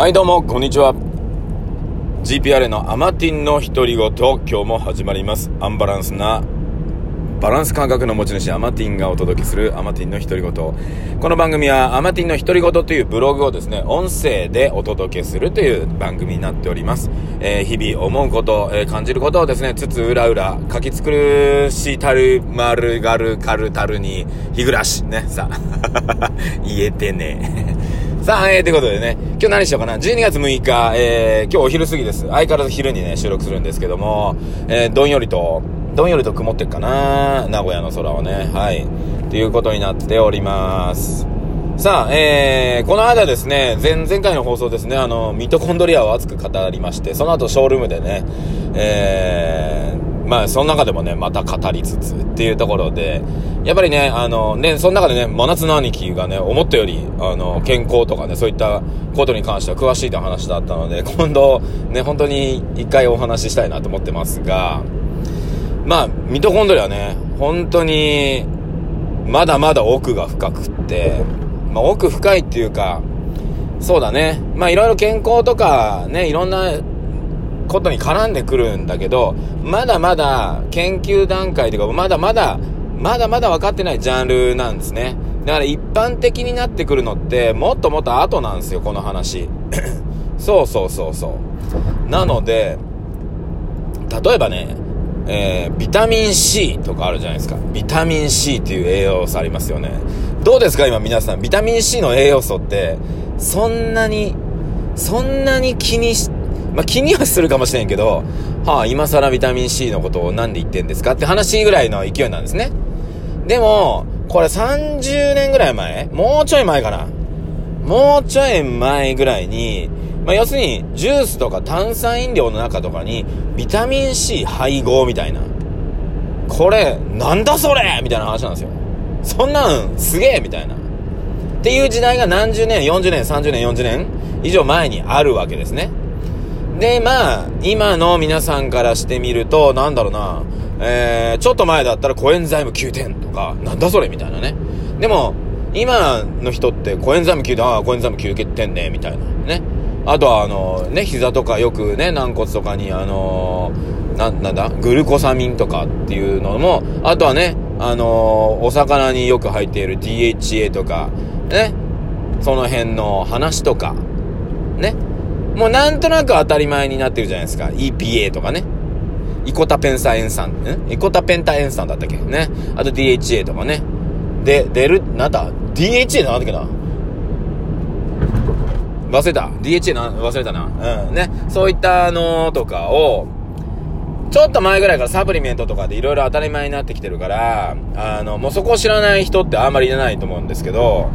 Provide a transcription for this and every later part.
はいどうもこんにちは。GPR のアマティンの独り言今日も始まります。アンバランスなバランス感覚の持ち主アマティンがお届けするアマティンの独り言。この番組はアマティンの独り言というブログをですね音声でお届けするという番組になっております、えー、日々思うこと、えー、感じることをですねつつ裏裏書き作るしたるまるがるかるたるに日暮らしね。さ 言えてね。さあ、えー、ということでね、今日何しようかな？12月6日、えー、今日お昼過ぎです。相変わらず昼にね、収録するんですけども、えー、どんよりと、どんよりと曇ってっかな？名古屋の空はね。はい。ということになっております。さあ、えー、この間ですね、前、前回の放送ですね、あの、ミトコンドリアを熱く語りまして、その後ショールームでね、えー、まあ、その中でもね、また語りつつっていうところで、やっぱりね、あの、ね、その中でね、真夏の兄貴がね、思ったより、あの、健康とかね、そういったことに関しては詳しいという話だったので、今度、ね、本当に一回お話ししたいなと思ってますが、まあ、ミトコンドリアね、本当に、まだまだ奥が深くって、まあ、奥深いっていうか、そうだね。まあ、いろいろ健康とか、ね、いろんなことに絡んでくるんだけど、まだまだ研究段階というか、まだまだ、まだまだ分かってないジャンルなんですね。だから一般的になってくるのって、もっともっと後なんですよ、この話。そうそうそうそう。なので、例えばね、えー、ビタミン C とかあるじゃないですか。ビタミン C っていう栄養素ありますよね。どうですか今皆さん。ビタミン C の栄養素って、そんなに、そんなに気にしてまあ、気にはするかもしれんけど、はあ、今更ビタミン C のことを何で言ってんですかって話ぐらいの勢いなんですね。でも、これ30年ぐらい前もうちょい前かなもうちょい前ぐらいに、まあ、要するに、ジュースとか炭酸飲料の中とかに、ビタミン C 配合みたいな。これ、なんだそれみたいな話なんですよ。そんなん、すげえみたいな。っていう時代が何十年、40年、30年、40年以上前にあるわけですね。で、まあ、今の皆さんからしてみると、なんだろうな、えー、ちょっと前だったらコエンザイム9点とか、なんだそれみたいなね。でも、今の人ってコエンザイム9点、ああ、コエンザイム9点ね、みたいな。ね。あとは、あの、ね、膝とかよくね、軟骨とかに、あのな、なんだ、グルコサミンとかっていうのも、あとはね、あのお魚によく入っている DHA とか、ね、その辺の話とか、もうなんとなく当たり前になってるじゃないですか。EPA とかね。イコタペンサ塩酸、ん？イコタペンタ塩酸だったっけ？ね。あと DHA とかね。で、出る、なんだ ?DHA なんだっけな忘れた。DHA な、忘れたな。うん。ね。そういったのとかを、ちょっと前ぐらいからサプリメントとかでいろいろ当たり前になってきてるから、あの、もうそこを知らない人ってあんまりいらないと思うんですけど、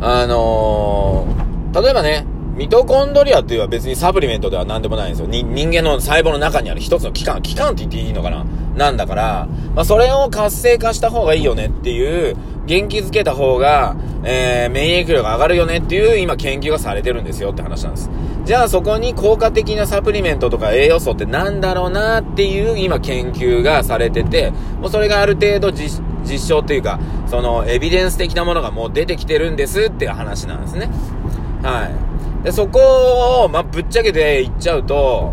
あの例えばね、ミトコンドリアっていうのは別にサプリメントでは何でもないんですよ。人間の細胞の中にある一つの器官、器官って言っていいのかな？なんだから、まあ、それを活性化した方がいいよねっていう、元気づけた方が、えー、免疫力が上がるよねっていう今研究がされてるんですよって話なんです。じゃあそこに効果的なサプリメントとか栄養素ってなんだろうなっていう今研究がされてて、もうそれがある程度実証っていうか、そのエビデンス的なものがもう出てきてるんですっていう話なんですね。はい。で、そこを、まあ、ぶっちゃけて言っちゃうと、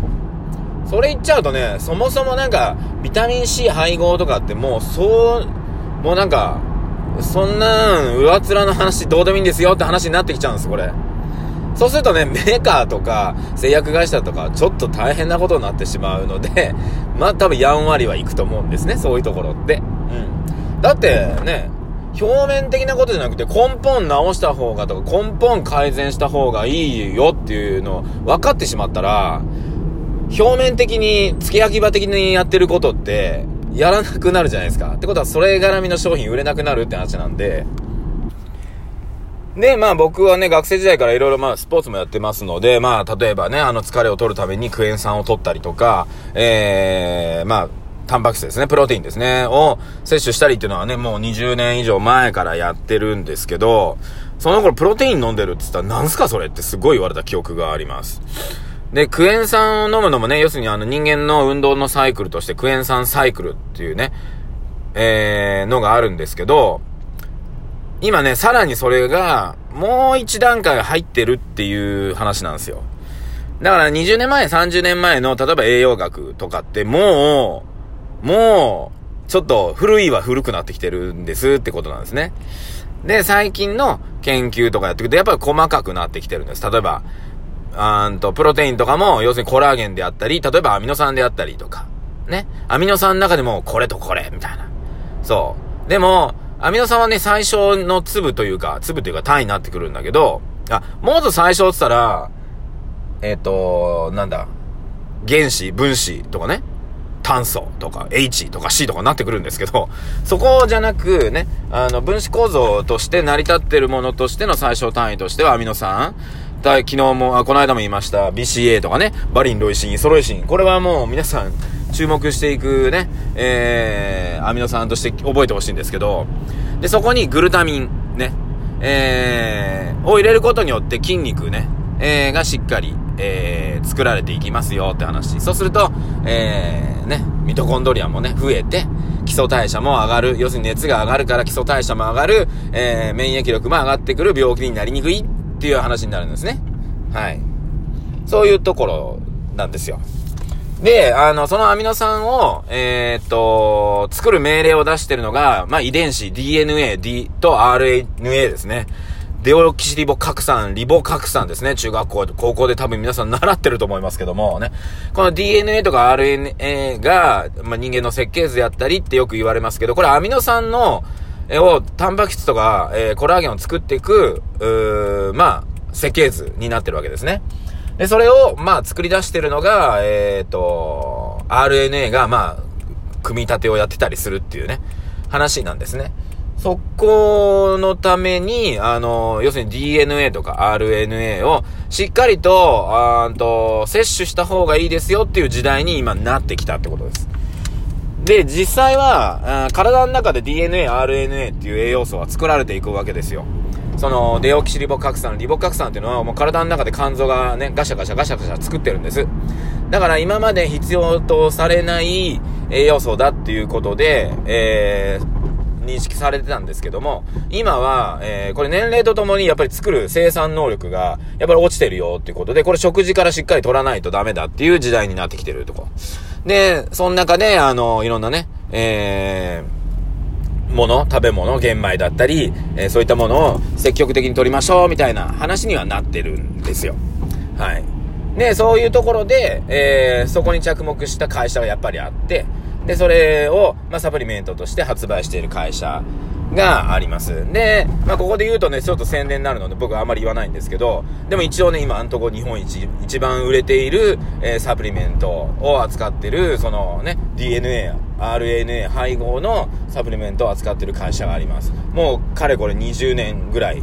それ言っちゃうとね、そもそもなんか、ビタミン C 配合とかってもう、そう、もうなんか、そんなん、上面の話どうでもいいんですよって話になってきちゃうんです、これ。そうするとね、メーカーとか製薬会社とかちょっと大変なことになってしまうので、まあ多分やんわりはいくと思うんですね、そういうところって。うん。だってね、表面的なことじゃなくて根本直した方がとか根本改善した方がいいよっていうのを分かってしまったら、表面的に、付け焼き場的にやってることって、やらなくなるじゃないですか。ってことは、それ絡みの商品売れなくなるって話なんで、で、まあ僕はね、学生時代からいろいろまあスポーツもやってますので、まあ例えばね、あの疲れを取るためにクエン酸を取ったりとか、ええー、まあタンパク質ですね、プロテインですね、を摂取したりっていうのはね、もう20年以上前からやってるんですけど、その頃プロテイン飲んでるって言ったら、なんすかそれってすごい言われた記憶があります。で、クエン酸を飲むのもね、要するにあの人間の運動のサイクルとしてクエン酸サイクルっていうね、えー、のがあるんですけど、今ね、さらにそれが、もう一段階入ってるっていう話なんですよ。だから20年前、30年前の、例えば栄養学とかってもう、もう、ちょっと古いは古くなってきてるんですってことなんですね。で、最近の研究とかやっていくと、やっぱり細かくなってきてるんです。例えば、あんと、プロテインとかも、要するにコラーゲンであったり、例えばアミノ酸であったりとか、ね。アミノ酸の中でも、これとこれ、みたいな。そう。でも、アミノ酸はね、最初の粒というか、粒というか単位になってくるんだけど、あ、もっと最初って言ったら、えっ、ー、と、なんだ、原子、分子とかね、炭素とか H とか C とかなってくるんですけど、そこじゃなくね、あの、分子構造として成り立ってるものとしての最小単位としてはアミノ酸、昨日も、あ、この間も言いました BCA とかね、バリン、ロイシン、イソロイシン。これはもう皆さん注目していくね、えー、アミノ酸として覚えてほしいんですけど、で、そこにグルタミン、ね、えー、を入れることによって筋肉ね、えー、がしっかり、えー、作られていきますよって話。そうすると、えー、ね、ミトコンドリアもね、増えて、基礎代謝も上がる。要するに熱が上がるから基礎代謝も上がる。えー、免疫力も上がってくる病気になりにくいっていう話になるんですね。はい。そういうところなんですよ。で、あの、そのアミノ酸を、えー、っと、作る命令を出してるのが、まあ、遺伝子、DNA、D と RNA ですね。デオキシリボ核酸、リボ核酸ですね。中学校、高校で多分皆さん習ってると思いますけどもね。この DNA とか RNA が、まあ、人間の設計図であったりってよく言われますけど、これアミノ酸の、えを、タンパク質とか、えー、コラーゲンを作っていく、うまあ、設計図になってるわけですね。で、それを、まあ、作り出してるのが、えっ、ー、と、RNA が、まあ、組み立てをやってたりするっていうね、話なんですね。そこのために、あの、要するに DNA とか RNA をしっかりと、あと、摂取した方がいいですよっていう時代に今なってきたってことです。で、実際は、体の中で DNA、RNA っていう栄養素は作られていくわけですよ。その、デオキシリボ核酸、リボ核酸っていうのはもう体の中で肝臓がね、ガシャガシャガシャガシャ作ってるんです。だから今まで必要とされない栄養素だっていうことで、えー、認識されてたんですけども、今は、えー、これ年齢とともにやっぱり作る生産能力が、やっぱり落ちてるよっていうことで、これ食事からしっかり取らないとダメだっていう時代になってきてるとこ。で、その中で、あの、いろんなね、えー、もの、食べ物、玄米だったり、えー、そういったものを積極的に取りましょうみたいな話にはなってるんですよ。はい。で、そういうところで、えー、そこに着目した会社がやっぱりあって、で、それを、まあ、サプリメントとして発売している会社があります。で、まあ、ここで言うとね、ちょっと宣伝になるので僕はあんまり言わないんですけど、でも一応ね、今、あんとこ日本一、一番売れている、えー、サプリメントを扱ってる、そのね、DNA、RNA 配合のサプリメントを扱ってる会社があります。もう、かれこれ20年ぐらい、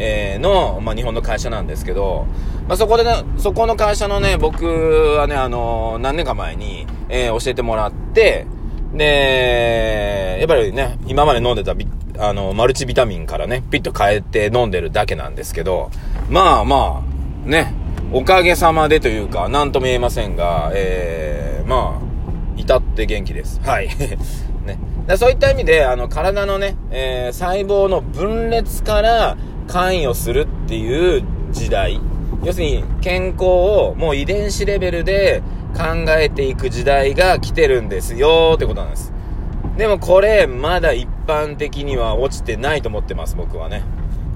えー、の、まあ、日本の会社なんですけど、まあ、そこでね、そこの会社のね、僕はね、あの、何年か前に、えー、教えてもらって、で、やっぱりね、今まで飲んでたあの、マルチビタミンからね、ピッと変えて飲んでるだけなんですけど、まあまあ、ね、おかげさまでというか、なんとも言えませんが、えー、まあ、至って元気です。はい。ね。だそういった意味で、あの、体のね、えー、細胞の分裂から関与するっていう時代。要するに、健康をもう遺伝子レベルで考えていく時代が来てるんですよってことなんです。でもこれ、まだ一般的には落ちてないと思ってます、僕はね。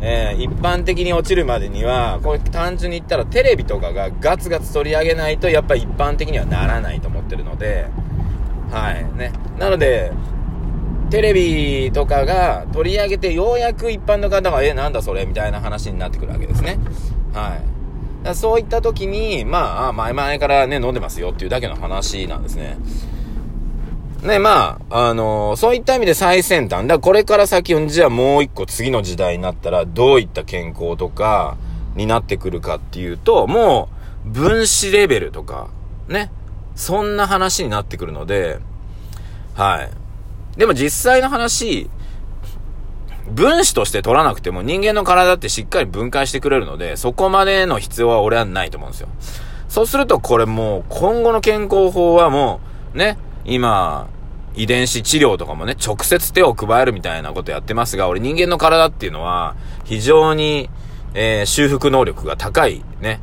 えー、一般的に落ちるまでには、これ単純に言ったらテレビとかがガツガツ取り上げないと、やっぱり一般的にはならないと思ってるので、はい、ね。なので、テレビとかが取り上げて、ようやく一般の方が、え、なんだそれみたいな話になってくるわけですね。はい。そういった時に、まあ、前々からね、飲んでますよっていうだけの話なんですね。ね、まあ、あのー、そういった意味で最先端。だこれから先、じゃあもう一個次の時代になったら、どういった健康とかになってくるかっていうと、もう、分子レベルとか、ね。そんな話になってくるので、はい。でも実際の話、分子として取らなくても人間の体ってしっかり分解してくれるので、そこまでの必要は俺はないと思うんですよ。そうするとこれもう今後の健康法はもう、ね、今、遺伝子治療とかもね、直接手を加えるみたいなことやってますが、俺人間の体っていうのは、非常に、えー、修復能力が高いね、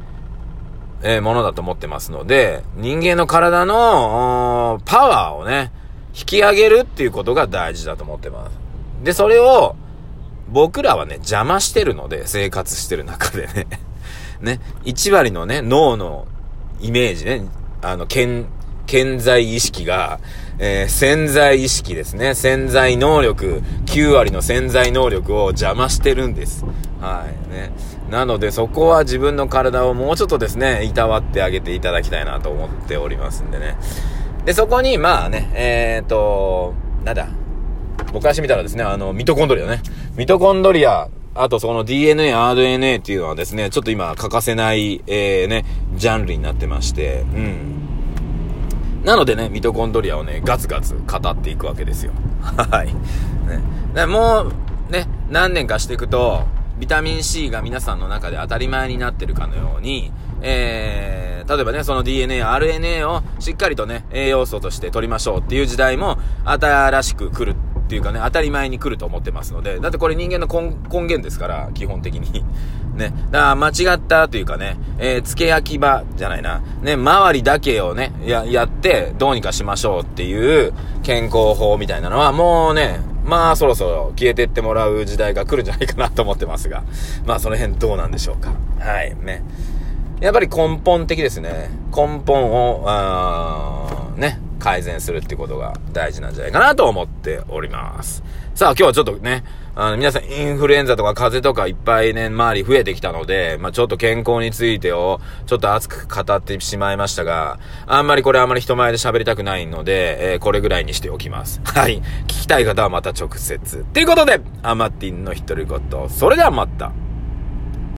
えー、ものだと思ってますので、人間の体の、パワーをね、引き上げるっていうことが大事だと思ってます。で、それを、僕らはね、邪魔してるので、生活してる中でね。ね、1割のね、脳のイメージね、あの、健、健在意識が、えー、潜在意識ですね。潜在能力、9割の潜在能力を邪魔してるんです。はい。ね。なので、そこは自分の体をもうちょっとですね、いたわってあげていただきたいなと思っておりますんでね。で、そこに、まあね、えっ、ー、と、なんだ。僕からしてみたらですね、あの、ミトコンドリアね。ミトコンドリア、あとその DNA、RNA っていうのはですね、ちょっと今欠かせない、えー、ね、ジャンルになってまして、うん。なのでね、ミトコンドリアをね、ガツガツ語っていくわけですよ。はい。ね。もう、ね、何年かしていくと、ビタミン C が皆さんの中で当たり前になってるかのように、えー、例えばね、その DNA、RNA をしっかりとね、栄養素として取りましょうっていう時代も新しく来るっていうかね、当たり前に来ると思ってますので、だってこれ人間の根源ですから、基本的に。ね。だから間違ったというかね、えー、付け焼き場じゃないな。ね、周りだけをね、や、やって、どうにかしましょうっていう健康法みたいなのは、もうね、まあそろそろ消えてってもらう時代が来るんじゃないかなと思ってますが、まあその辺どうなんでしょうか。はい、ね。やっぱり根本的ですね。根本を、あね、改善するってことが大事なんじゃないかなと思っております。さあ今日はちょっとね、あの、皆さんインフルエンザとか風邪とかいっぱいね、周り増えてきたので、まあ、ちょっと健康についてを、ちょっと熱く語ってしまいましたが、あんまりこれあんまり人前で喋りたくないので、えー、これぐらいにしておきます。はい。聞きたい方はまた直接。ということで、アマティンの独り言。それではまた。